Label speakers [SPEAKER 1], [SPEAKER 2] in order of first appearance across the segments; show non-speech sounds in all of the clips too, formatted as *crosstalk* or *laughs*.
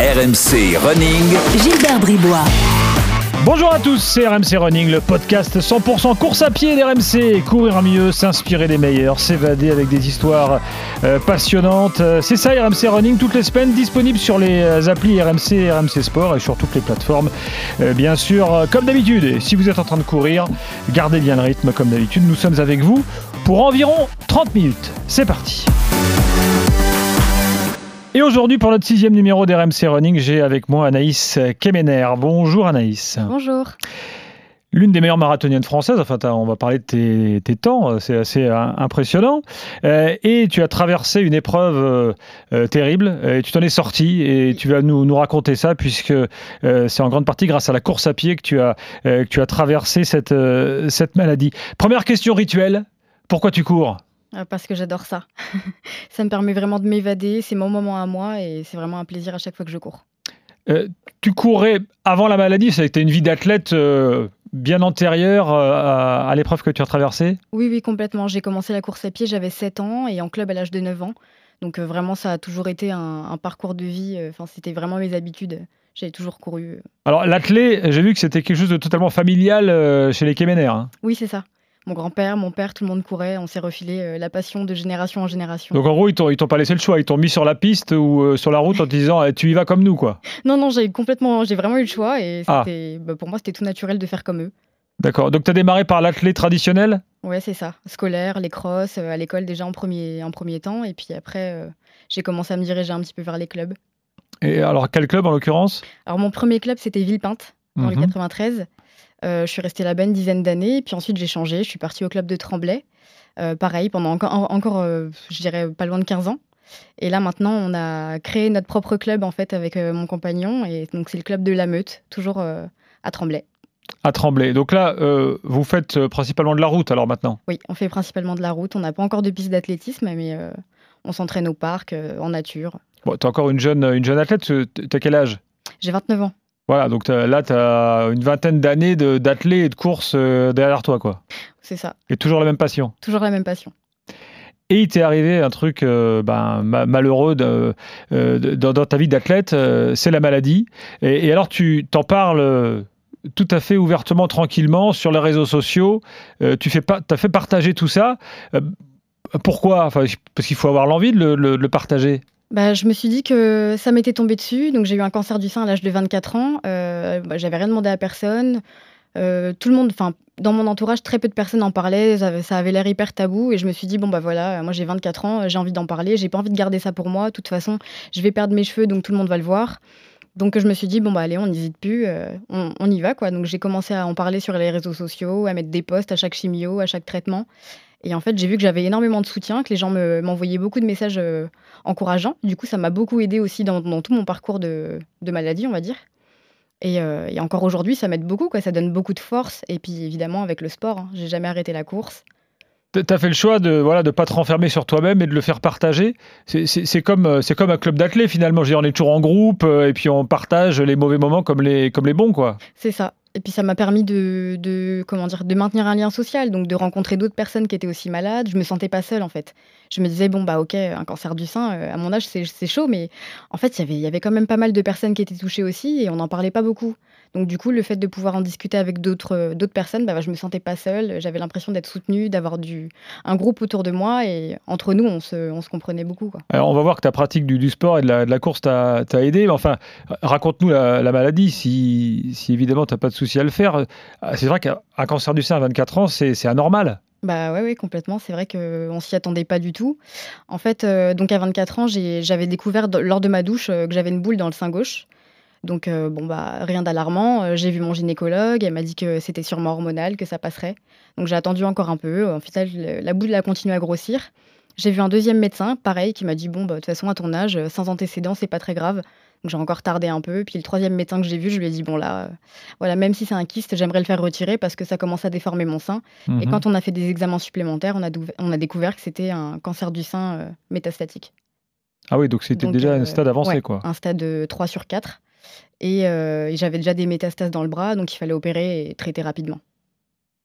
[SPEAKER 1] RMC Running.
[SPEAKER 2] Gilbert Bribois.
[SPEAKER 3] Bonjour à tous, c'est RMC Running, le podcast 100% course à pied d'RMC. Courir mieux, s'inspirer des meilleurs, s'évader avec des histoires euh, passionnantes. Euh, C'est ça RMC Running toutes les semaines, disponible sur les euh, applis RMC et RMC Sport et sur toutes les plateformes. Euh, bien sûr, comme d'habitude, et si vous êtes en train de courir, gardez bien le rythme comme d'habitude. Nous sommes avec vous pour environ 30 minutes. C'est parti. Et aujourd'hui, pour notre sixième numéro d'RMC Running, j'ai avec moi Anaïs Kemener. Bonjour Anaïs.
[SPEAKER 4] Bonjour.
[SPEAKER 3] L'une des meilleures marathoniennes françaises, enfin on va parler de tes, tes temps, euh, c'est assez euh, impressionnant. Euh, et tu as traversé une épreuve euh, terrible, et tu t'en es sorti, et tu vas nous, nous raconter ça, puisque euh, c'est en grande partie grâce à la course à pied que tu as, que tu as traversé cette, cette maladie. Première question rituelle, pourquoi tu cours?
[SPEAKER 4] Euh, Parce que j'adore ça. *laughs* ça me permet vraiment de m'évader, c'est mon moment à moi et c'est vraiment un plaisir à chaque fois que je cours.
[SPEAKER 3] Euh, tu courais avant la maladie, ça a été une vie d'athlète euh, bien antérieure à, à l'épreuve que tu as traversée?
[SPEAKER 4] Oui, oui, complètement. J'ai commencé la course à pied, j'avais 7 ans et en club à l'âge de 9 ans. Donc vraiment, ça a toujours été un, un parcours de vie. Enfin, c'était vraiment mes habitudes. J'ai toujours couru.
[SPEAKER 3] Alors, l'athlé, j'ai vu que c'était quelque chose de totalement familial chez les Kéménères. hein.
[SPEAKER 4] Oui, c'est ça. Mon grand-père, mon père, tout le monde courait. On s'est refilé euh, la passion de génération en génération.
[SPEAKER 3] Donc, en gros, ils t'ont, pas laissé le choix. Ils t'ont mis sur la piste ou euh, sur la route en te disant eh, Tu y vas comme nous, quoi.
[SPEAKER 4] Non, non, j'ai complètement, j'ai vraiment eu le choix et
[SPEAKER 3] Ah.
[SPEAKER 4] bah, pour moi, c'était tout naturel de faire comme eux.
[SPEAKER 3] D'accord. Donc, tu as démarré par l'athlé traditionnel
[SPEAKER 4] Ouais, c'est ça. Scolaire, les crosses, euh, à l'école déjà en premier, en premier temps. Et puis après, euh, j'ai commencé à me diriger un petit peu vers les clubs.
[SPEAKER 3] Et alors, quel club en l'occurrence?
[SPEAKER 4] Alors, mon premier club, c'était Villepinte, dans le
[SPEAKER 3] Mhm.
[SPEAKER 4] 93. Euh, je suis restée là-bas une dizaine d'années. Puis ensuite, j'ai changé. Je suis partie au club de Tremblay. Euh, pareil, pendant encore, en- encore euh, je dirais, pas loin de 15 ans. Et là, maintenant, on a créé notre propre club, en fait, avec mon compagnon. Et donc, c'est le club de la Meute, toujours à Tremblay.
[SPEAKER 3] À Tremblay. Donc là, euh, vous faites principalement de la route, alors maintenant?
[SPEAKER 4] Oui, on fait principalement de la route. On n'a pas encore de piste d'athlétisme, mais euh, on s'entraîne au parc, euh, en nature.
[SPEAKER 3] bon, Tu es encore une jeune, une jeune athlète. Tu as quel âge?
[SPEAKER 4] J'ai 29 ans.
[SPEAKER 3] Voilà, donc là, tu as une vingtaine d'années d'athlètes et de courses euh, derrière toi, quoi.
[SPEAKER 4] C'est ça.
[SPEAKER 3] Et toujours la même passion.
[SPEAKER 4] Toujours la même passion.
[SPEAKER 3] Et il t'est arrivé un truc euh, ben, ma- malheureux de- euh, de- dans, ta vie d'athlète, euh, c'est la maladie. Et, et alors tu t'en parles tout à fait ouvertement, tranquillement, sur les réseaux sociaux. Tu fais pas, as fait partager tout ça. Pourquoi? Enfin, Parce qu'il faut avoir l'envie de le, le- de le partager.
[SPEAKER 4] Bah, je me suis dit que ça m'était tombé dessus. Donc, j'ai eu un cancer du sein à l'âge de 24 ans. Euh, bah, J'avais rien demandé à personne. Euh, tout le monde, enfin, dans mon entourage, très peu de personnes en parlaient. Ça avait, l'air hyper tabou. Et je me suis dit, bon, bah voilà, moi j'ai 24 ans, j'ai envie d'en parler. J'ai pas envie de garder ça pour moi. De toute façon, je vais perdre mes cheveux, donc tout le monde va le voir. Donc, je me suis dit, bon, bah allez, on n'hésite plus, euh, on, on y va, quoi. Donc, j'ai commencé à en parler sur les réseaux sociaux, à mettre des posts à chaque chimio, à chaque traitement. Et en fait, j'ai vu que j'avais énormément de soutien, que les gens me- m'envoyaient beaucoup de messages euh, encourageants. Du coup, ça m'a beaucoup aidé aussi dans, dans tout mon parcours de, de maladie, on va dire. Et, euh, et encore aujourd'hui, ça m'aide beaucoup, quoi. Ça donne beaucoup de force. Et puis, évidemment, avec le sport, hein, j'ai jamais arrêté la course.
[SPEAKER 3] Tu as fait le choix de voilà de pas te renfermer sur toi-même et de le faire partager. C'est- comme, euh, comme un club d'athlètes finalement. Je veux dire, on est toujours en groupe et puis on partage les mauvais moments comme les, comme les bons. quoi.
[SPEAKER 4] C'est ça. Et puis ça m'a permis de, comment dire de maintenir un lien social, donc de rencontrer d'autres personnes qui étaient aussi malades. Je me sentais pas seule en fait. Je me disais bon bah ok un cancer du sein euh, à mon âge c'est chaud, mais en fait il y avait quand même pas mal de personnes qui étaient touchées aussi et on n'en parlait pas beaucoup. Donc du coup le fait de pouvoir en discuter avec d'autres euh, personnes, bah, je me sentais pas seule. J'avais l'impression d'être soutenue, d'avoir du un groupe autour de moi et entre nous on se on se comprenait beaucoup.
[SPEAKER 3] Alors, on va voir que ta pratique du, sport et de la, course t'a aidé. Enfin, raconte-nous la, la maladie, si, si évidemment tu n'as pas de à le faire. Ah, C'est vrai qu'un un cancer du sein à 24 ans, c'est anormal.
[SPEAKER 4] Bah ouais, complètement. C'est vrai qu'on s'y attendait pas du tout. En fait, euh, donc à 24 ans, j'avais découvert lors de ma douche euh, que j'avais une boule dans le sein gauche. Donc euh, bon bah rien d'alarmant. J'ai vu mon gynécologue, elle m'a dit que c'était sûrement hormonal, que ça passerait. Donc j'ai attendu encore un peu. En fait, la boule a continué à grossir. J'ai vu un deuxième médecin, pareil, qui m'a dit bon bah de toute façon à ton âge, sans antécédents, c'est pas très grave. Donc j'ai encore tardé un peu. Puis le troisième médecin que j'ai vu, je lui ai dit bon là, euh, voilà, même si c'est un kyste, j'aimerais le faire retirer parce que ça commence à déformer mon sein. Et
[SPEAKER 3] Mhm.
[SPEAKER 4] quand on a fait des examens supplémentaires, on a, douv- on a découvert que c'était un cancer du sein euh, métastatique.
[SPEAKER 3] Ah oui, donc c'était déjà
[SPEAKER 4] euh,
[SPEAKER 3] un stade avancé,
[SPEAKER 4] ouais,
[SPEAKER 3] quoi.
[SPEAKER 4] Un stade de 3 sur 4. Et, euh, et j'avais déjà des métastases dans le bras, donc il fallait opérer et traiter rapidement.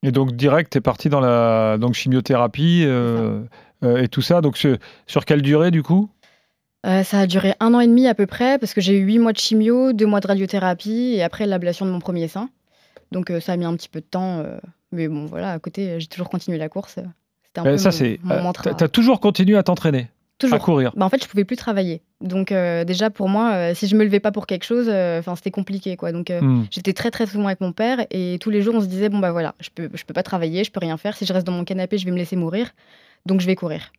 [SPEAKER 3] Et donc direct, tu es parti dans la donc chimiothérapie euh, euh, et tout ça. Donc sur, sur quelle durée du coup?
[SPEAKER 4] Euh, ça a duré un an et demi à peu près, parce que j'ai eu huit mois de chimio, deux mois de radiothérapie et après l'ablation de mon premier sein. Donc euh, ça a mis un petit peu de temps. euh, mais bon, voilà, à côté, j'ai toujours continué la course. C'était un peu
[SPEAKER 3] ça,
[SPEAKER 4] mon,
[SPEAKER 3] c'est.
[SPEAKER 4] mon
[SPEAKER 3] euh,
[SPEAKER 4] mantra.
[SPEAKER 3] T'as as toujours continué à t'entraîner, à
[SPEAKER 4] Toujours.
[SPEAKER 3] courir.
[SPEAKER 4] Bah, en fait, je pouvais plus travailler. Donc euh, déjà, pour moi, euh, si je me levais pas pour quelque chose, euh, enfin c'était compliqué. quoi. Donc euh,
[SPEAKER 3] Hmm.
[SPEAKER 4] j'étais très très souvent avec mon père et tous les jours, on se disait, bon bah voilà, je peux, je peux pas travailler, je peux rien faire. Si je reste dans mon canapé, je vais me laisser mourir. Donc je vais courir.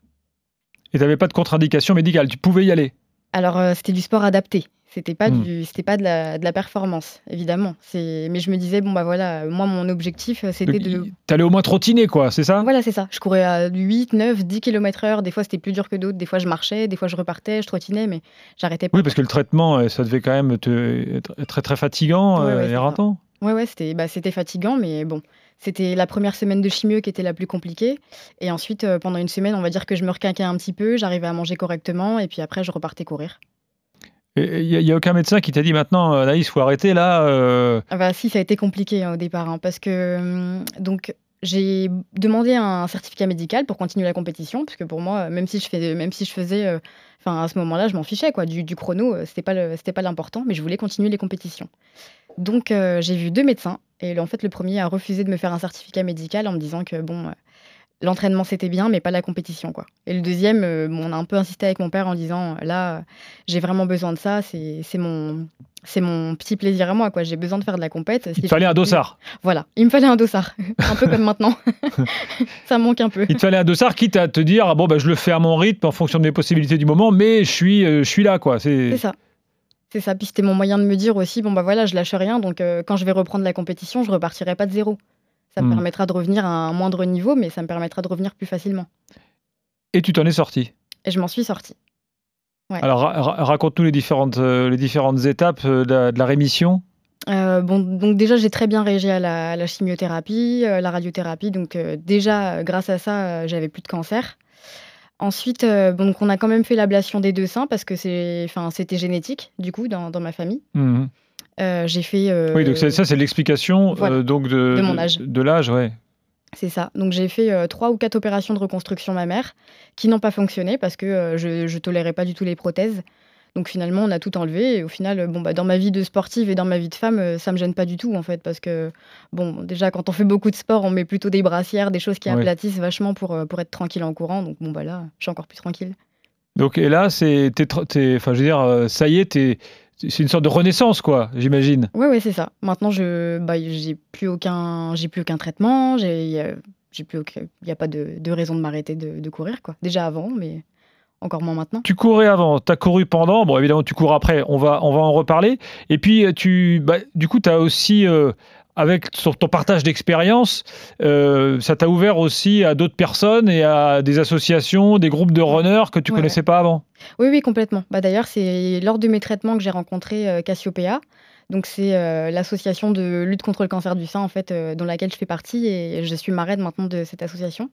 [SPEAKER 3] Et t'avais pas de contre-indication médicale, tu pouvais y aller.
[SPEAKER 4] Alors, euh, c'était du sport adapté. C'était pas,
[SPEAKER 3] Hmm.
[SPEAKER 4] du, c'était pas de, la, de la performance, évidemment. C'est, mais je me disais, bon, bah voilà, euh, moi, mon objectif, euh, c'était
[SPEAKER 3] Donc,
[SPEAKER 4] de.
[SPEAKER 3] T'allais au moins trottiner, quoi, c'est ça?
[SPEAKER 4] Voilà, c'est ça. Je courais à 8, 9, 10 km/h. Des fois, c'était plus dur que d'autres. Des fois, je marchais. Des fois, je repartais, je trottinais, mais j'arrêtais pas.
[SPEAKER 3] Oui, parce que le traitement, ça devait quand même te- être très très fatigant
[SPEAKER 4] Ouais, ouais,
[SPEAKER 3] et ratant.
[SPEAKER 4] Ouais, ouais, c'était, bah, c'était fatigant, mais bon. C'était la première semaine de chimio qui était la plus compliquée. Et ensuite, euh, pendant une semaine, on va dire que je me requinquais un petit peu. J'arrivais à manger correctement. Et puis après, je repartais courir.
[SPEAKER 3] Il n'y a, aucun médecin qui t'a dit maintenant, euh, Anaïs, faut arrêter là. euh,
[SPEAKER 4] Ah bah si, ça a été compliqué hein, au départ, hein, parce que hum, donc j'ai demandé un certificat médical pour continuer la compétition, parce que pour moi, même si je fais, même si je faisais, euh, enfin à ce moment-là, je m'en fichais quoi, du, du chrono, euh, c'était pas pas l'important, mais je voulais continuer les compétitions. Donc euh, j'ai vu deux médecins, et en fait le premier a refusé de me faire un certificat médical en me disant que bon. Euh, L'entraînement c'était bien, mais pas la compétition quoi. Et le deuxième, euh, on a un peu insisté avec mon père en disant là, euh, j'ai vraiment besoin de ça, c'est mon, c'est mon petit plaisir à moi quoi. J'ai besoin de faire de la compète.
[SPEAKER 3] il te fallait un dossard.
[SPEAKER 4] voilà, il me fallait un dossard, *laughs* un peu comme maintenant. *laughs* ça manque un peu.
[SPEAKER 3] Il te fallait un dossard, quitte à te dire, ah bon, bah, je le fais à mon rythme en fonction de mes possibilités du moment, mais je suis, euh, je suis là, quoi.
[SPEAKER 4] C'est
[SPEAKER 3] C'est
[SPEAKER 4] ça. C'est ça. Puis c'était mon moyen de me dire aussi, bon bah voilà, je lâche rien, donc euh, quand je vais reprendre la compétition, je repartirai pas de zéro. Ça me
[SPEAKER 3] Hmm.
[SPEAKER 4] permettra de revenir à un moindre niveau, mais ça me permettra de revenir plus facilement.
[SPEAKER 3] Et tu t'en es sorti?
[SPEAKER 4] Et je m'en suis. Ouais.
[SPEAKER 3] Alors, ra- ra- raconte-nous les différentes, euh, les différentes étapes euh, de la, de la rémission.
[SPEAKER 4] Euh, bon, donc déjà, j'ai très bien réagi à la, à la chimiothérapie, euh, la radiothérapie. Donc déjà, grâce à ça, j'avais plus de cancer. Ensuite, bon, donc on a quand même fait l'ablation des deux seins parce que c'était génétique du coup dans, dans ma famille.
[SPEAKER 3] Mhm.
[SPEAKER 4] Euh, j'ai fait. euh,
[SPEAKER 3] Oui, donc ça, c'est l'explication euh,
[SPEAKER 4] voilà.
[SPEAKER 3] donc de,
[SPEAKER 4] De mon âge.
[SPEAKER 3] De, l'âge, ouais.
[SPEAKER 4] C'est ça. Donc j'ai fait trois ou quatre opérations de reconstruction mammaire qui n'ont pas fonctionné parce que je, je tolérais pas du tout les prothèses. Donc finalement, on a tout enlevé. Et au final, bon, bah, dans ma vie de sportive et dans ma vie de femme, ça me gêne pas du tout en fait. Parce que, bon, déjà, quand on fait beaucoup de sport, on met plutôt des brassières, des choses qui aplatissent vachement pour, pour être tranquille en courant. Donc bon, bah là, je suis encore plus tranquille.
[SPEAKER 3] Donc, et là, c'est, enfin, je veux dire, ça y est, t'es- c'est une sorte de renaissance, quoi, j'imagine.
[SPEAKER 4] Ouais, ouais, c'est ça. Maintenant, je, bah, j'ai plus aucun, j'ai plus aucun traitement. J'ai, j'ai plus aucun, il n'y a pas de, de raison de m'arrêter de, de courir, quoi. Déjà avant, mais encore moins maintenant.
[SPEAKER 3] Tu courais avant, tu as couru pendant, bon évidemment tu cours après, on va, on va en reparler. Et puis euh, tu, bah, du coup tu as aussi, euh, avec sur ton partage d'expérience, euh, ça t'a ouvert aussi à d'autres personnes et à des associations, des groupes de runners que tu
[SPEAKER 4] Ouais,
[SPEAKER 3] connaissais pas avant?
[SPEAKER 4] Oui, oui, complètement. Bah, D'ailleurs, c'est lors de mes traitements que j'ai rencontré euh, Cassiopeia. Donc, c'est euh, l'association de lutte contre le cancer du sein, en fait, euh, dans laquelle je fais partie et je suis marraine maintenant de cette association.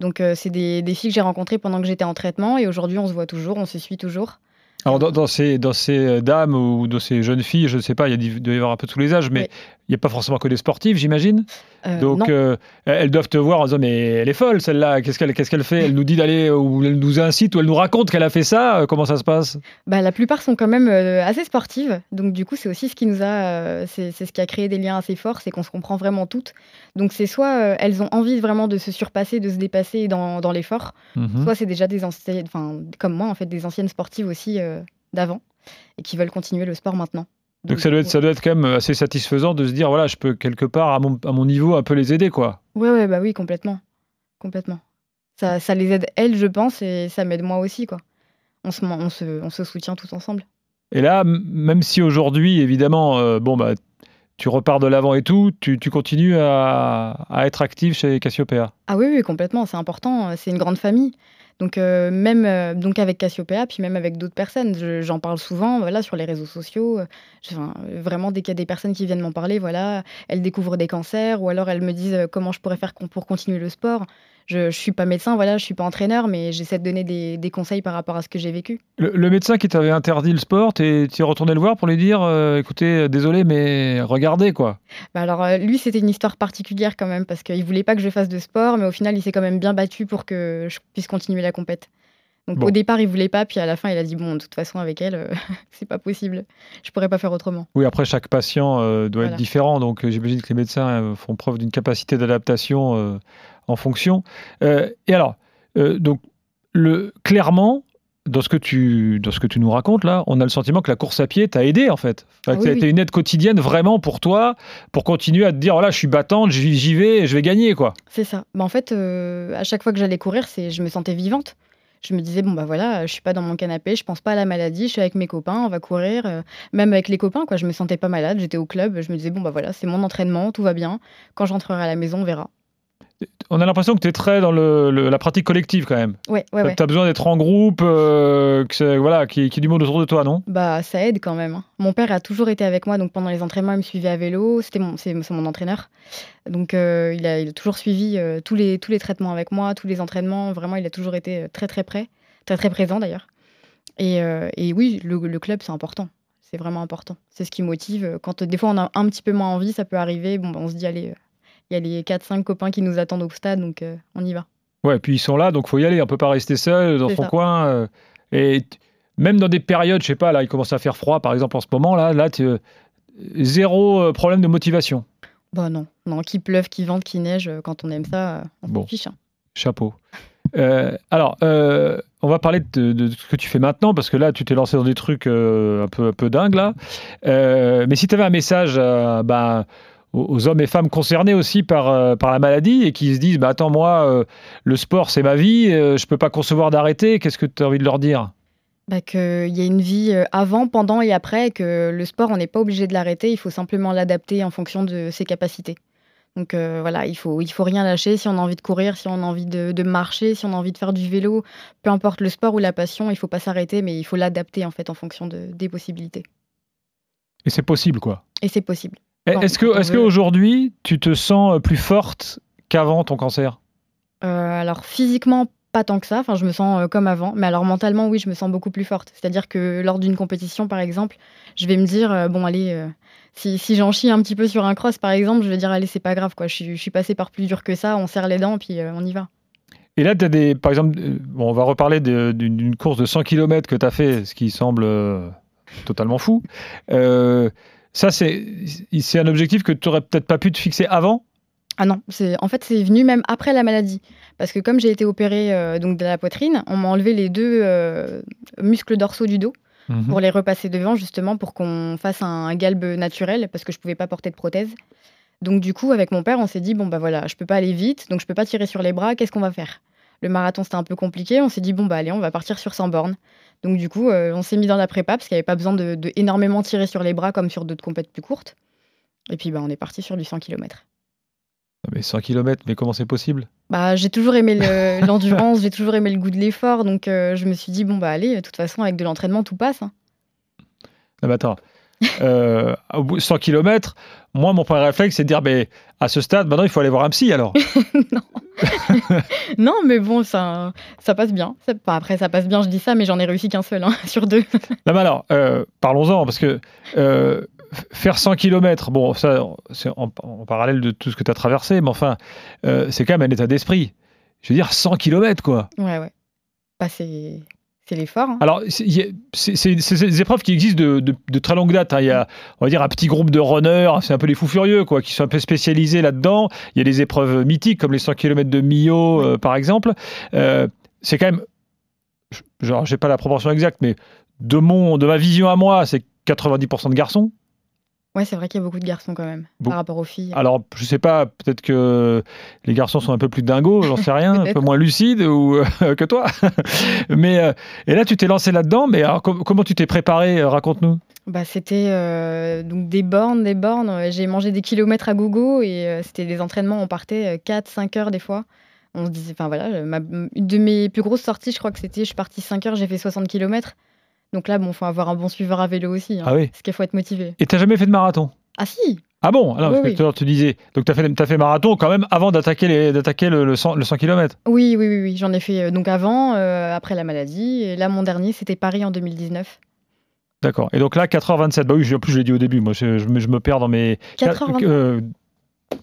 [SPEAKER 4] Donc, c'est des, des filles que j'ai rencontrées pendant que j'étais en traitement et aujourd'hui, on se voit toujours, on se suit toujours.
[SPEAKER 3] Alors dans, dans ces, dans ces dames ou dans ces jeunes filles, je ne sais pas, il y a, il doit y avoir un peu tous les âges, mais n'y a pas forcément que des sportifs, j'imagine.
[SPEAKER 4] Euh,
[SPEAKER 3] Donc euh, elles doivent te voir en disant mais elle est folle celle-là, qu'est-ce qu'elle qu'est-ce qu'elle fait? Elle nous dit d'aller ou elle nous incite ou elle nous raconte qu'elle a fait ça, Euh, comment ça se passe?
[SPEAKER 4] Bah, la plupart sont quand même assez sportives. Donc, du coup, c'est aussi ce qui nous a. c'est ce qui a créé des liens assez forts, c'est qu'on se comprend vraiment toutes. Donc, c'est soit elles ont envie vraiment de se surpasser, de se dépasser dans, dans l'effort,
[SPEAKER 3] Mhm.
[SPEAKER 4] soit c'est déjà des anciennes, enfin, comme moi, en fait, des anciennes sportives aussi d'avant et qui veulent continuer le sport maintenant.
[SPEAKER 3] Donc ça doit, être, ça doit être quand même assez satisfaisant de se dire voilà, je peux quelque part à mon, à mon niveau un peu les aider quoi.
[SPEAKER 4] Ouais, ouais, bah oui, complètement. Complètement. Ça, ça les aide, elles, je pense, et ça m'aide moi aussi, quoi. On se, on, se, on se soutient tous ensemble.
[SPEAKER 3] Et là, même si aujourd'hui évidemment, euh, bon bah tu repars de l'avant et tout, tu, tu continues à, à être active chez Cassiopeia.
[SPEAKER 4] Ah oui, oui, complètement, c'est important, euh, c'est une grande famille. Donc euh, même euh, donc avec Cassiopeia, puis même avec d'autres personnes, je- j'en parle souvent, voilà, sur les réseaux sociaux. vraiment, dès qu'il y a des personnes qui viennent m'en parler, voilà, elles découvrent des cancers, ou alors elles me disent euh, comment je pourrais faire pour continuer le sport. Je, je suis pas médecin, voilà, je suis pas entraîneur, mais j'essaie de donner des, des conseils par rapport à ce que j'ai vécu.
[SPEAKER 3] Le, le médecin qui t'avait interdit le sport, tu es retourné le voir pour lui dire euh, écoutez, euh, désolé, mais regardez quoi.
[SPEAKER 4] Bah alors euh, lui, c'était une histoire particulière quand même, parce qu'il voulait pas que je fasse de sport, mais au final, il s'est quand même bien battu pour que je puisse continuer la compète. Donc
[SPEAKER 3] Bon.
[SPEAKER 4] au départ, il voulait pas, puis à la fin, il a dit bon, de toute façon, avec elle, euh, *laughs* c'est pas possible. Je pourrais pas faire autrement.
[SPEAKER 3] Oui, après, chaque patient euh, doit
[SPEAKER 4] Voilà.
[SPEAKER 3] être différent, donc euh, j'imagine que les médecins euh, font preuve d'une capacité d'adaptation en fonction. Et alors, donc, le, clairement, dans ce, que tu, dans ce que tu nous racontes, là, on a le sentiment que la course à pied t'a aidé, en fait. Enfin,
[SPEAKER 4] Ah oui,
[SPEAKER 3] ça a
[SPEAKER 4] oui.
[SPEAKER 3] été une aide quotidienne vraiment pour toi, pour continuer à te dire, voilà, je suis battante, j'y vais, je vais gagner, quoi.
[SPEAKER 4] C'est ça. Bah, en fait, euh, à chaque fois que j'allais courir, c'est, je me sentais vivante. Je me disais, bon, bah voilà, je suis pas dans mon canapé, je pense pas à la maladie, je suis avec mes copains, on va courir. euh, même avec les copains, quoi, je me sentais pas malade, j'étais au club, je me disais, bon, bah voilà, c'est mon entraînement, tout va bien. Quand j'entrerai à la maison, on verra.
[SPEAKER 3] On a l'impression que tu es très dans le- le- la pratique collective, quand même.
[SPEAKER 4] Ouais, ouais, ouais.
[SPEAKER 3] Tu as besoin d'être en groupe, euh, que voilà, qu'il y ait qu'il y ait du monde autour de toi, non?
[SPEAKER 4] Bah, ça aide quand même. hein. Mon père a toujours été avec moi, donc pendant les entraînements, il me suivait à vélo. C'était mon, c'est, mon entraîneur. Donc, euh, il, a, il a toujours suivi euh, tous, les, tous les traitements avec moi, tous les entraînements. Vraiment, il a toujours été très, très près, très, très présent d'ailleurs. Et, et oui, le, le club, c'est important. C'est vraiment important. C'est ce qui motive. Quand des fois, on a un petit peu moins envie, ça peut arriver. Bon, bah, on se dit, allez, y a les 4-5 copains qui nous attendent au stade, donc euh, on y va.
[SPEAKER 3] Ouais, puis ils sont là, donc faut y aller. On peut pas rester seul dans son
[SPEAKER 4] ça.
[SPEAKER 3] coin. euh, et même dans des périodes, je sais pas, là, il commence à faire froid, par exemple, en ce moment, là, là, euh, zéro problème de motivation.
[SPEAKER 4] Bah non, non, qu'il pleuve, qu'il vente, qu'il neige, quand on aime ça, on
[SPEAKER 3] Bon.
[SPEAKER 4] s'en fiche. hein.
[SPEAKER 3] Chapeau. Alors, on va parler de, de ce que tu fais maintenant, parce que là, tu t'es lancé dans des trucs un, peu, un peu dingues, là. Mais si tu avais un message bah, aux, hommes et femmes concernés aussi par, euh, par la maladie et qui se disent bah, Attends, moi, euh, le sport, c'est ma vie, euh, je peux pas concevoir d'arrêter, qu'est-ce que tu as envie de leur dire?
[SPEAKER 4] Bah, qu'il y a une vie avant, pendant et après, et que le sport, on n'est pas obligé de l'arrêter, il faut simplement l'adapter en fonction de ses capacités. Donc euh, voilà, il faut, il faut rien lâcher. Si on a envie de courir, si on a envie de, de marcher, si on a envie de faire du vélo, peu importe le sport ou la passion, il faut pas s'arrêter, mais il faut l'adapter en fait en fonction de, des possibilités.
[SPEAKER 3] Et c'est possible, quoi.
[SPEAKER 4] Et c'est possible.
[SPEAKER 3] Eh, Est-ce que, est-ce qu'aujourd'hui, tu te sens euh, plus forte qu'avant ton cancer?
[SPEAKER 4] Euh, alors physiquement, pas tant que ça. Enfin, je me sens euh, comme avant. Mais alors mentalement, oui, je me sens beaucoup plus forte. C'est-à-dire que lors d'une compétition, par exemple, je vais me dire euh, bon, allez, euh, si, si j'en chie un petit peu sur un cross, par exemple, je vais dire allez, c'est pas grave, quoi. Je suis, je suis passée par plus dur que ça. On serre les dents, puis on y va.
[SPEAKER 3] Et là, tu as des. Par exemple, bon, on va reparler d'une course de 100 km que tu as fait, ce qui semble totalement fou. Euh, ça, c'est un objectif que tu n'aurais peut-être pas pu te fixer avant?
[SPEAKER 4] Ah non, c'est en fait c'est venu même après la maladie parce que comme j'ai été opérée euh, donc de la poitrine, on m'a enlevé les deux euh, muscles dorsaux du dos
[SPEAKER 3] Mhm.
[SPEAKER 4] pour les repasser devant justement pour qu'on fasse un galbe naturel parce que je pouvais pas porter de prothèse. Donc du coup avec mon père on s'est dit bon bah voilà je peux pas aller vite donc je peux pas tirer sur les bras qu'est-ce qu'on va faire? Le marathon c'était un peu compliqué on s'est dit bon bah allez on va partir sur 100 bornes. Donc du coup euh, on s'est mis dans la prépa parce qu'il n'y avait pas besoin de, de énormément tirer sur les bras comme sur d'autres compètes plus courtes. Et puis bah on est parti sur du 100 km.
[SPEAKER 3] Mais 100 km, mais comment c'est possible?
[SPEAKER 4] Bah, j'ai toujours aimé le- *laughs* l'endurance, j'ai toujours aimé le goût de l'effort, donc euh, je me suis dit, bon, bah allez, de toute façon, avec de l'entraînement, tout passe. hein.
[SPEAKER 3] Non, mais attends. Euh, au bout de 100 km, moi, mon premier réflexe, c'est de dire mais à ce stade, maintenant, il faut aller voir un psy alors. *laughs* *laughs*
[SPEAKER 4] Non, mais bon, ça, ça passe bien. Après, ça passe bien, je dis ça, mais j'en ai réussi qu'un seul hein, *laughs* sur deux.
[SPEAKER 3] Non, mais alors, euh, parlons-en, parce que euh, faire 100 km, bon, ça, c'est en, en parallèle de tout ce que tu as traversé, mais enfin, euh, c'est quand même un état d'esprit. Je veux dire, 100 km, quoi.
[SPEAKER 4] Ouais, ouais. Bah, c'est l'effort. hein.
[SPEAKER 3] Alors, c'est des épreuves qui existent de, de- de très longue date. hein. Il y a, on va dire, un petit groupe de runners, c'est un peu les fous furieux, quoi, qui sont un peu spécialisés là-dedans. Il y a des épreuves mythiques, comme les 100 km de Millau, euh, par exemple. Euh, c'est quand même, genre, j'ai pas la proportion exacte, mais de, mon, de ma vision à moi, c'est 90% de garçons.
[SPEAKER 4] Ouais, c'est vrai qu'il y a beaucoup de garçons quand même,
[SPEAKER 3] Bon.
[SPEAKER 4] par rapport aux filles.
[SPEAKER 3] Alors, je sais pas, peut-être que les garçons sont un peu plus dingos, j'en sais rien, un peu moins lucides ou, euh, que toi. *laughs* mais, euh, et là, tu t'es lancé là-dedans, mais alors, com- comment tu t'es préparé euh, Raconte-nous.
[SPEAKER 4] Bah, c'était euh, donc des bornes, des bornes. J'ai mangé des kilomètres à gogo et c'était des entraînements. On partait 4-5 heures des fois. On se disait, enfin voilà, ma- une de mes plus grosses sorties, je crois que c'était, je suis partie 5 heures, j'ai fait 60 km. Donc là, bon, faut avoir un bon suiveur à vélo aussi. hein,
[SPEAKER 3] Ah oui.
[SPEAKER 4] Parce qu'il faut être motivé.
[SPEAKER 3] Et t'as jamais fait de marathon?
[SPEAKER 4] Ah si
[SPEAKER 3] Ah bon? Alors, parce
[SPEAKER 4] Oui,
[SPEAKER 3] que
[SPEAKER 4] oui.
[SPEAKER 3] tout à l'heure, tu disais, donc tu as fait, t'as fait marathon quand même avant d'attaquer, les, d'attaquer le, le 100, le 100 km.
[SPEAKER 4] Oui, oui, oui, oui. J'en ai fait euh, donc avant, euh, après la maladie. Et là, mon dernier, c'était Paris en 2019.
[SPEAKER 3] D'accord. Et donc là, 4h27. Bah oui, en plus, je l'ai dit au début, moi, je, je me, je me perds dans mes.
[SPEAKER 4] 4h27.
[SPEAKER 3] Euh,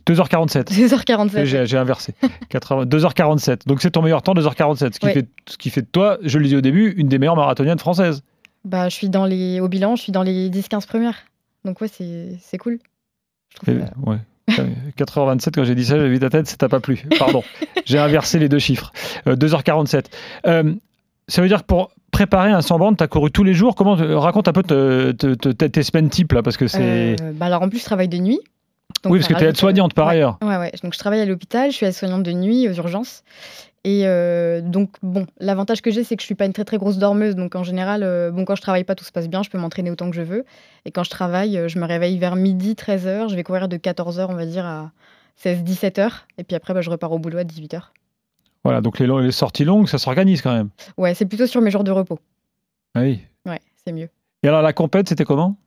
[SPEAKER 3] 2h47.
[SPEAKER 4] 2h47.
[SPEAKER 3] J'ai j'ai inversé. *laughs* 80 2h47. Donc c'est ton meilleur temps, 2h47. Ce qui,
[SPEAKER 4] Ouais.
[SPEAKER 3] fait, ce qui fait de toi, je le disais au début, une des meilleures marathoniennes françaises.
[SPEAKER 4] Bah, je suis dans les, au bilan, je suis dans les 10-15 premières. Donc ouais, c'est cool. Je trouve
[SPEAKER 3] Et-
[SPEAKER 4] ça-
[SPEAKER 3] ouais. *laughs* 4h27, quand j'ai dit ça, j'ai vu ta tête, ça t'a pas plu. Pardon. *laughs* j'ai inversé les deux chiffres. Euh, 2h47. Euh, ça veut dire que pour préparer un 100 bandes, tu as couru tous les jours? Comment raconte un peu te- te- te- tes semaines types là parce que c'est
[SPEAKER 4] Euh, bah alors en plus, je travaille de nuit. Donc
[SPEAKER 3] Oui, parce que tu es aide-soignante par
[SPEAKER 4] ouais.
[SPEAKER 3] ailleurs.
[SPEAKER 4] Ouais, ouais. Donc je travaille à l'hôpital, je suis aide-soignante de nuit aux urgences. Et euh, donc, bon, l'avantage que j'ai, c'est que je suis pas une très très grosse dormeuse. Donc en général, euh, bon, quand je travaille pas, tout se passe bien, je peux m'entraîner autant que je veux. Et quand je travaille, euh, je me réveille vers midi, 13h. Je vais courir de 14h, on va dire, à 16-17h. Et puis après, bah, je repars au boulot à 18h.
[SPEAKER 3] Voilà, donc les, les sorties longues, ça s'organise quand même.
[SPEAKER 4] Ouais, c'est plutôt sur mes jours de repos.
[SPEAKER 3] Ah Oui.
[SPEAKER 4] Ouais, c'est mieux.
[SPEAKER 3] Et alors la compète, c'était comment?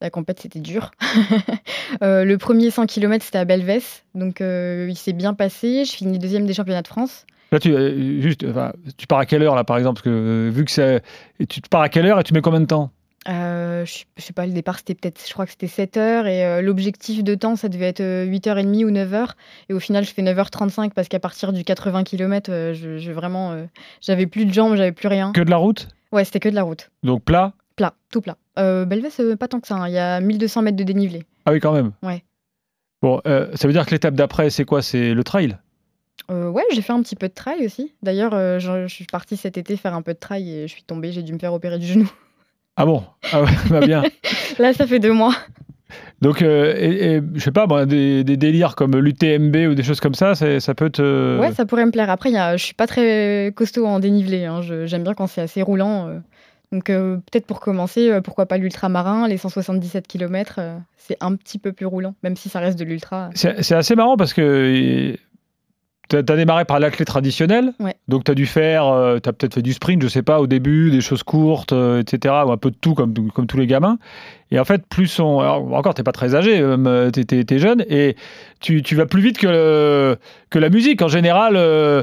[SPEAKER 4] La compète, c'était dur. *laughs* Le premier 100 km, c'était à Belvès. Donc, il s'est bien passé. Je finis deuxième des championnats de France.
[SPEAKER 3] Là, tu, euh, juste, enfin, tu pars à quelle heure là par exemple? Parce que euh, vu que c'est, tu pars à quelle heure et tu mets combien de temps?
[SPEAKER 4] Euh, je, je sais pas, le départ, c'était peut-être, je crois que c'était 7 heures. Et euh, l'objectif de temps, ça devait être euh, 8h30 ou 9h. Et au final, je fais 9h35 parce qu'à partir du 80 km, euh, je, je vraiment, j'avais plus de jambes, j'avais plus rien.
[SPEAKER 3] Que de la route?
[SPEAKER 4] Ouais, c'était que de la route.
[SPEAKER 3] Donc plat?
[SPEAKER 4] Plat, tout plat. Belvès, pas tant que ça. hein. Il y a 1200 mètres de dénivelé.
[SPEAKER 3] Ah oui, quand même.
[SPEAKER 4] Ouais.
[SPEAKER 3] Bon, ça veut dire que l'étape d'après, c'est quoi? C'est le trail?
[SPEAKER 4] Euh, ouais, j'ai fait un petit peu de trail aussi. D'ailleurs, euh, je, je suis partie cet été faire un peu de trail et je suis tombée, j'ai dû me faire opérer du genou. *laughs*
[SPEAKER 3] Ah bon? Ah ouais, bah bien.
[SPEAKER 4] Là, ça fait deux mois.
[SPEAKER 3] Donc, euh, et, et, je sais pas, moi, des, des délires comme l'UTMB ou des choses comme ça, c'est- ça peut te.
[SPEAKER 4] Ouais, ça pourrait me plaire. Après, il y a, je suis pas très costaud en dénivelé. hein. Je- J'aime bien quand c'est assez roulant. Donc, peut-être pour commencer, pourquoi pas l'ultramarin, les 177 km, c'est un petit peu plus roulant, même si ça reste de l'ultra.
[SPEAKER 3] C'est c'est assez marrant parce que tu as, démarré par l'athlète traditionnel.
[SPEAKER 4] Ouais.
[SPEAKER 3] Donc, tu as dû faire, tu as peut-être fait du sprint, je sais pas, au début, des choses courtes, euh, etc., ou un peu de tout, comme, comme tous les gamins. Et en fait, plus on. Alors, encore, tu pas très âgé, euh, tu es, jeune, et tu, tu vas plus vite que, le- que la musique. En général, euh,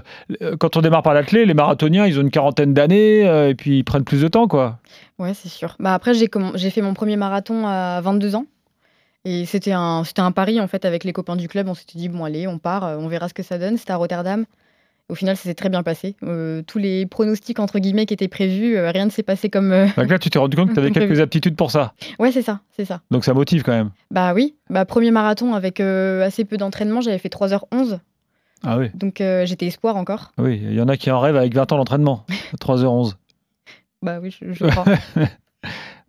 [SPEAKER 3] quand on démarre par l'athlète, les marathoniens, ils ont une quarantaine d'années, euh, et puis ils prennent plus de temps, quoi.
[SPEAKER 4] Ouais, c'est sûr. Bah, après, j'ai comm- j'ai fait mon premier marathon à 22 ans. Et c'était un, c'était un pari en fait avec les copains du club. On s'était dit, bon, allez, on part, euh, on verra ce que ça donne. C'était à Rotterdam. Au final, ça s'est très bien passé. Euh, tous les pronostics, entre guillemets, qui étaient prévus, euh, rien ne s'est passé comme. euh,
[SPEAKER 3] Donc là, tu t'es rendu compte que tu avais *laughs* quelques aptitudes pour ça.
[SPEAKER 4] Ouais, c'est ça, c'est ça.
[SPEAKER 3] Donc ça motive quand même.
[SPEAKER 4] Bah oui, bah, premier marathon avec assez peu d'entraînement, j'avais fait 3h11.
[SPEAKER 3] Ah oui,
[SPEAKER 4] Donc j'étais espoir encore.
[SPEAKER 3] oui. Il y en a qui en rêvent avec 20 ans d'entraînement. *laughs* 3h11.
[SPEAKER 4] Bah oui, je, je crois. *laughs*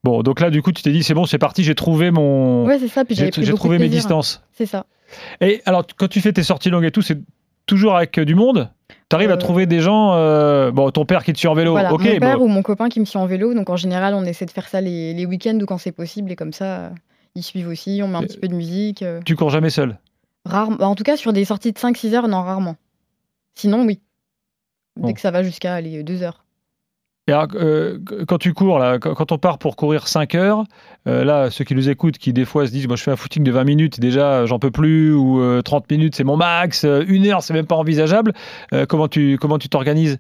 [SPEAKER 3] Bon, donc là, du coup, tu t'es dit, c'est bon, c'est parti, j'ai trouvé mon.
[SPEAKER 4] ouais, c'est ça. Puis
[SPEAKER 3] j'ai trouvé mes distances.
[SPEAKER 4] C'est ça.
[SPEAKER 3] Et alors, quand tu fais tes sorties longues et tout, c'est toujours avec euh, du monde? Tu arrives à
[SPEAKER 4] Euh,
[SPEAKER 3] trouver des gens. euh, Bon, ton père qui te suit en vélo,
[SPEAKER 4] Voilà,
[SPEAKER 3] ok.
[SPEAKER 4] mon père
[SPEAKER 3] bon.
[SPEAKER 4] ou mon copain qui me suit en vélo. Donc en général, on essaie de faire ça les, les week-ends ou quand c'est possible. Et comme ça, ils suivent aussi. On met un petit peu de musique. euh.
[SPEAKER 3] Tu cours jamais seul?
[SPEAKER 4] Rare, bah, en tout cas, sur des sorties de 5-6 heures, non, rarement. Sinon, oui. Dès
[SPEAKER 3] Bon.
[SPEAKER 4] que ça va jusqu'à aller 2 heures.
[SPEAKER 3] Euh, quand tu cours, quand on part pour courir 5 heures, euh, là, ceux qui nous écoutent, qui des fois se disent, moi je fais un footing de 20 minutes, déjà j'en peux plus, ou euh, 30 minutes c'est mon max, euh, une heure c'est même pas envisageable, euh, comment tu comment tu t'organises?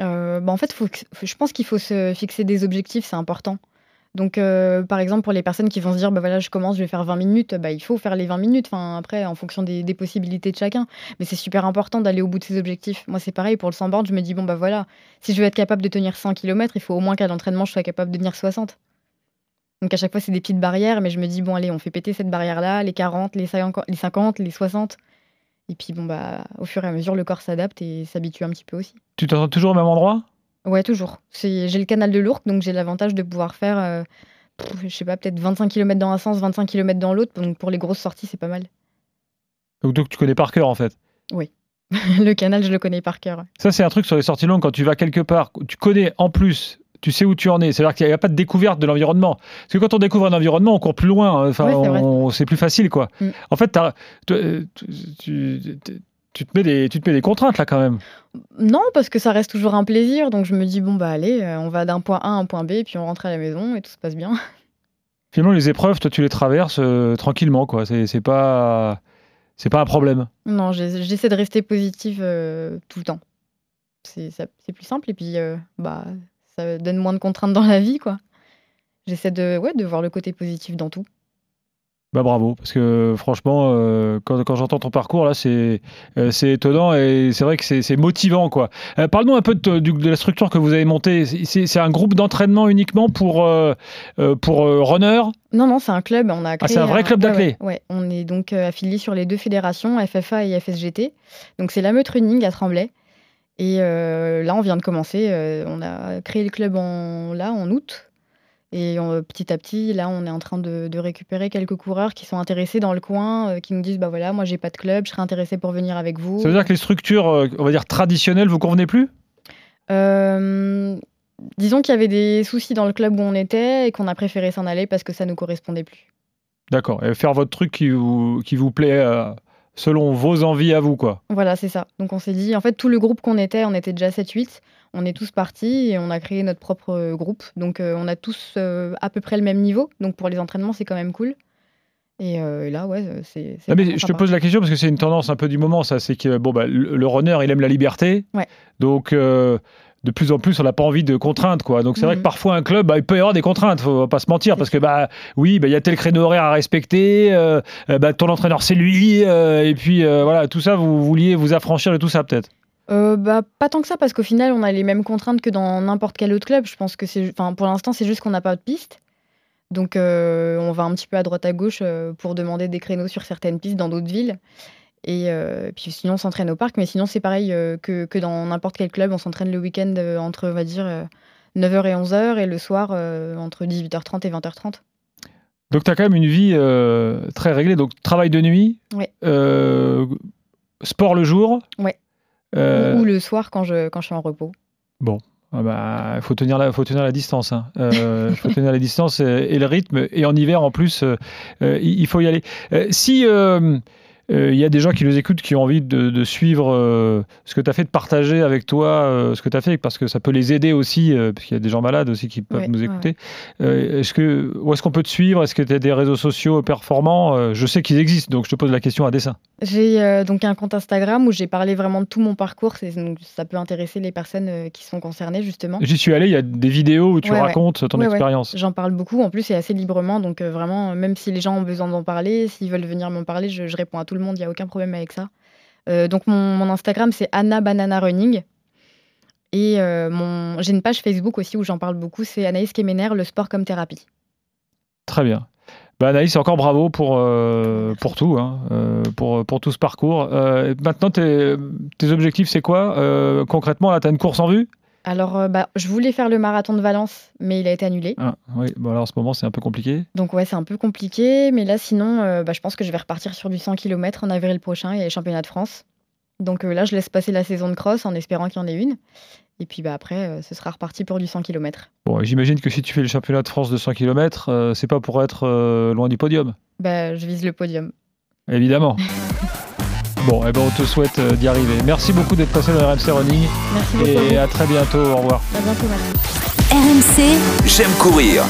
[SPEAKER 4] Euh, bah, en fait, je pense qu'il faut se fixer des objectifs, c'est important. Donc, euh, par exemple, pour les personnes qui vont se dire, bah voilà, je commence, je vais faire 20 minutes, bah, il faut faire les 20 minutes, enfin, après, en fonction des, possibilités de chacun. Mais c'est super important d'aller au bout de ses objectifs. Moi, c'est pareil, pour le 100 bornes, je me dis, bon, bah voilà, si je veux être capable de tenir 100 km, il faut au moins qu'à l'entraînement, je sois capable de tenir 60. Donc, à chaque fois, c'est des petites barrières, mais je me dis, bon, allez, on fait péter cette barrière-là, les 40, les 50, les 50, les 60. Et puis, bon, bah, au fur et à mesure, le corps s'adapte et s'habitue un petit peu aussi.
[SPEAKER 3] Tu t'entends toujours au même endroit?
[SPEAKER 4] Ouais, toujours. C'est- J'ai le canal de l'Ourcq, donc j'ai l'avantage de pouvoir faire, euh, pff, je sais pas, peut-être 25 km dans un sens, 25 km dans l'autre. Donc pour les grosses sorties, c'est pas mal.
[SPEAKER 3] donc, donc tu connais par cœur en fait? *laughs*
[SPEAKER 4] le canal, je le connais par cœur.
[SPEAKER 3] Ça, c'est un truc sur les sorties longues, quand tu vas quelque part, tu connais en plus, tu sais où tu en es. C'est-à-dire qu'il n'y a pas de découverte de l'environnement. Parce que quand on découvre un environnement, on court plus loin. hein. Enfin,
[SPEAKER 4] Ouais, c'est vrai.
[SPEAKER 3] on- c'est plus facile, quoi.
[SPEAKER 4] Mm.
[SPEAKER 3] En fait, t'as- euh, tu, tu- tu- tu te mets des, tu te mets des contraintes, là, quand même.
[SPEAKER 4] Non, parce que ça reste toujours un plaisir. Donc je me dis, bon, bah allez, euh, on va d'un point A à un point B, puis on rentre à la maison et tout se passe bien. *laughs*
[SPEAKER 3] Finalement, les épreuves, toi, tu les traverses euh, tranquillement, quoi. C'est c'est pas, c'est pas un problème.
[SPEAKER 4] Non, j'essaie de rester positive euh, tout le temps. C'est plus simple et puis euh, bah, ça donne moins de contraintes dans la vie, quoi. J'essaie de, ouais, de voir le côté positif dans tout.
[SPEAKER 3] Bah bravo, parce que franchement, euh, quand, quand j'entends ton parcours, là, c'est euh, étonnant et c'est vrai que c'est motivant, quoi. Euh, Parle-nous un peu de, de- de la structure que vous avez montée. C'est un groupe d'entraînement uniquement pour, euh, pour runners?
[SPEAKER 4] Non, non, c'est un club. On a créé
[SPEAKER 3] c'est un vrai club d'athlètes.
[SPEAKER 4] ouais, ouais. on est donc affilié sur les deux fédérations, FFA et FSGT. Donc c'est la Meute Running à Tremblay. Et là, on vient de commencer. on a créé le club en, là, en août. Et on- petit à petit, là, on est en train de, de récupérer quelques coureurs qui sont intéressés dans le coin, euh, qui nous disent bah voilà, moi j'ai pas de club, je serais intéressé pour venir avec vous.
[SPEAKER 3] Ça veut dire que les structures, euh, on va dire traditionnelles, vous convenez plus?
[SPEAKER 4] Euh, disons qu'il y avait des soucis dans le club où on était et qu'on a préféré s'en aller parce que ça nous correspondait plus.
[SPEAKER 3] D'accord. Et faire votre truc qui vous, qui vous plaît selon vos envies à vous, quoi.
[SPEAKER 4] Voilà, c'est ça. Donc on s'est dit, en fait, tout le groupe qu'on était, on était déjà 7-8, on est tous partis et on a créé notre propre euh, groupe. Donc euh, on a tous euh, à peu près le même niveau. Donc pour les entraînements, c'est quand même cool. Et euh, là, ouais, c'est.
[SPEAKER 3] Ah, mais je te pose la question parce que c'est une tendance un peu du moment, ça. C'est que bon, bah, le, le runner, il aime la liberté.
[SPEAKER 4] Ouais.
[SPEAKER 3] Donc, de plus en plus, on n'a pas envie de contraintes, quoi. Donc, c'est vrai
[SPEAKER 4] Mhm.
[SPEAKER 3] que parfois, un club, bah, il peut y avoir des contraintes, faut pas se mentir, parce que, bah, oui, bah, il y a tel créneau horaire à respecter, bah, ton entraîneur, c'est lui, et puis, voilà, tout ça, vous vouliez vous affranchir de tout ça, peut-être.
[SPEAKER 4] Euh, bah, pas tant que ça, parce qu'au final, on a les mêmes contraintes que dans n'importe quel autre club. Je pense que c'est. Enfin, pour l'instant, c'est juste qu'on n'a pas de piste. Donc, euh, on va un petit peu à droite à gauche euh, pour demander des créneaux sur certaines pistes dans d'autres villes. Et puis sinon, on s'entraîne au parc. Mais sinon, c'est pareil que, que dans n'importe quel club. On s'entraîne le week-end entre, on va dire, euh, 9h et 11h et le soir entre 18h30 et 20h30.
[SPEAKER 3] Donc, tu as quand même une vie très réglée. Donc, travail de nuit,
[SPEAKER 4] Ouais.
[SPEAKER 3] sport le jour.
[SPEAKER 4] Ouais.
[SPEAKER 3] Euh,
[SPEAKER 4] Ou, le soir quand je, quand je suis en repos.
[SPEAKER 3] Ah bah, faut tenir la, faut tenir la distance. Il *laughs* faut tenir la distance et, et le rythme. Et en hiver, en plus, euh, euh, il il faut y aller. Euh, si euh, euh, il y a des gens qui nous écoutent qui ont envie de, de suivre euh, ce que tu as fait, de partager avec toi euh, ce que tu as fait, parce que ça peut les aider aussi, parce qu'il y a des gens malades aussi qui peuvent
[SPEAKER 4] Ouais,
[SPEAKER 3] nous écouter. Est-ce que, où est-ce qu'on peut te suivre? Est-ce que tu as des réseaux sociaux performants? Je sais qu'ils existent, donc je te pose la question à dessein.
[SPEAKER 4] J'ai donc un compte Instagram où j'ai parlé vraiment de tout mon parcours. Donc ça peut intéresser les personnes qui sont concernées, justement.
[SPEAKER 3] J'y suis allé, il y a des vidéos où tu
[SPEAKER 4] Ouais,
[SPEAKER 3] racontes ton expérience.
[SPEAKER 4] J'en parle beaucoup, en plus c'est assez librement, donc vraiment, même si les gens ont besoin d'en parler, s'ils veulent venir m'en parler, je, je réponds à tout le monde, il n'y a aucun problème avec ça. Euh, donc mon, mon Instagram c'est Anna Banana Running. Et euh, mon... j'ai une page Facebook aussi où j'en parle beaucoup, c'est Anaïs Kemener, le sport comme thérapie.
[SPEAKER 3] Très bien. Bah Anaïs, encore bravo pour, euh, pour tout, hein, pour, pour tout ce parcours. Maintenant, tes, tes objectifs, c'est quoi? Concrètement, là, tu as une course en vue?
[SPEAKER 4] Alors euh, bah, je voulais faire le marathon de Valence, mais il a été annulé.
[SPEAKER 3] ah, Oui, bon, alors en ce moment, c'est un peu compliqué.
[SPEAKER 4] Donc ouais, c'est un peu compliqué, mais là sinon, euh, bah, je pense que je vais repartir sur du 100 km en avril prochain, il y a les championnats de France. Donc euh, là, je laisse passer la saison de cross en espérant qu'il y en ait une. Et puis bah, après, ce sera reparti pour du 100 km.
[SPEAKER 3] Bon, j'imagine que si tu fais le championnat de France de 100 km, c'est pas pour être loin du podium,
[SPEAKER 4] Bah, je vise le podium.
[SPEAKER 3] évidemment. *laughs* bon, et ben, on te souhaite euh, d'y arriver. Merci beaucoup d'être passé dans RMC Running
[SPEAKER 4] Merci beaucoup.
[SPEAKER 3] et à très bientôt. Au revoir.
[SPEAKER 4] À bientôt, merci.
[SPEAKER 1] RMC
[SPEAKER 2] J'aime courir.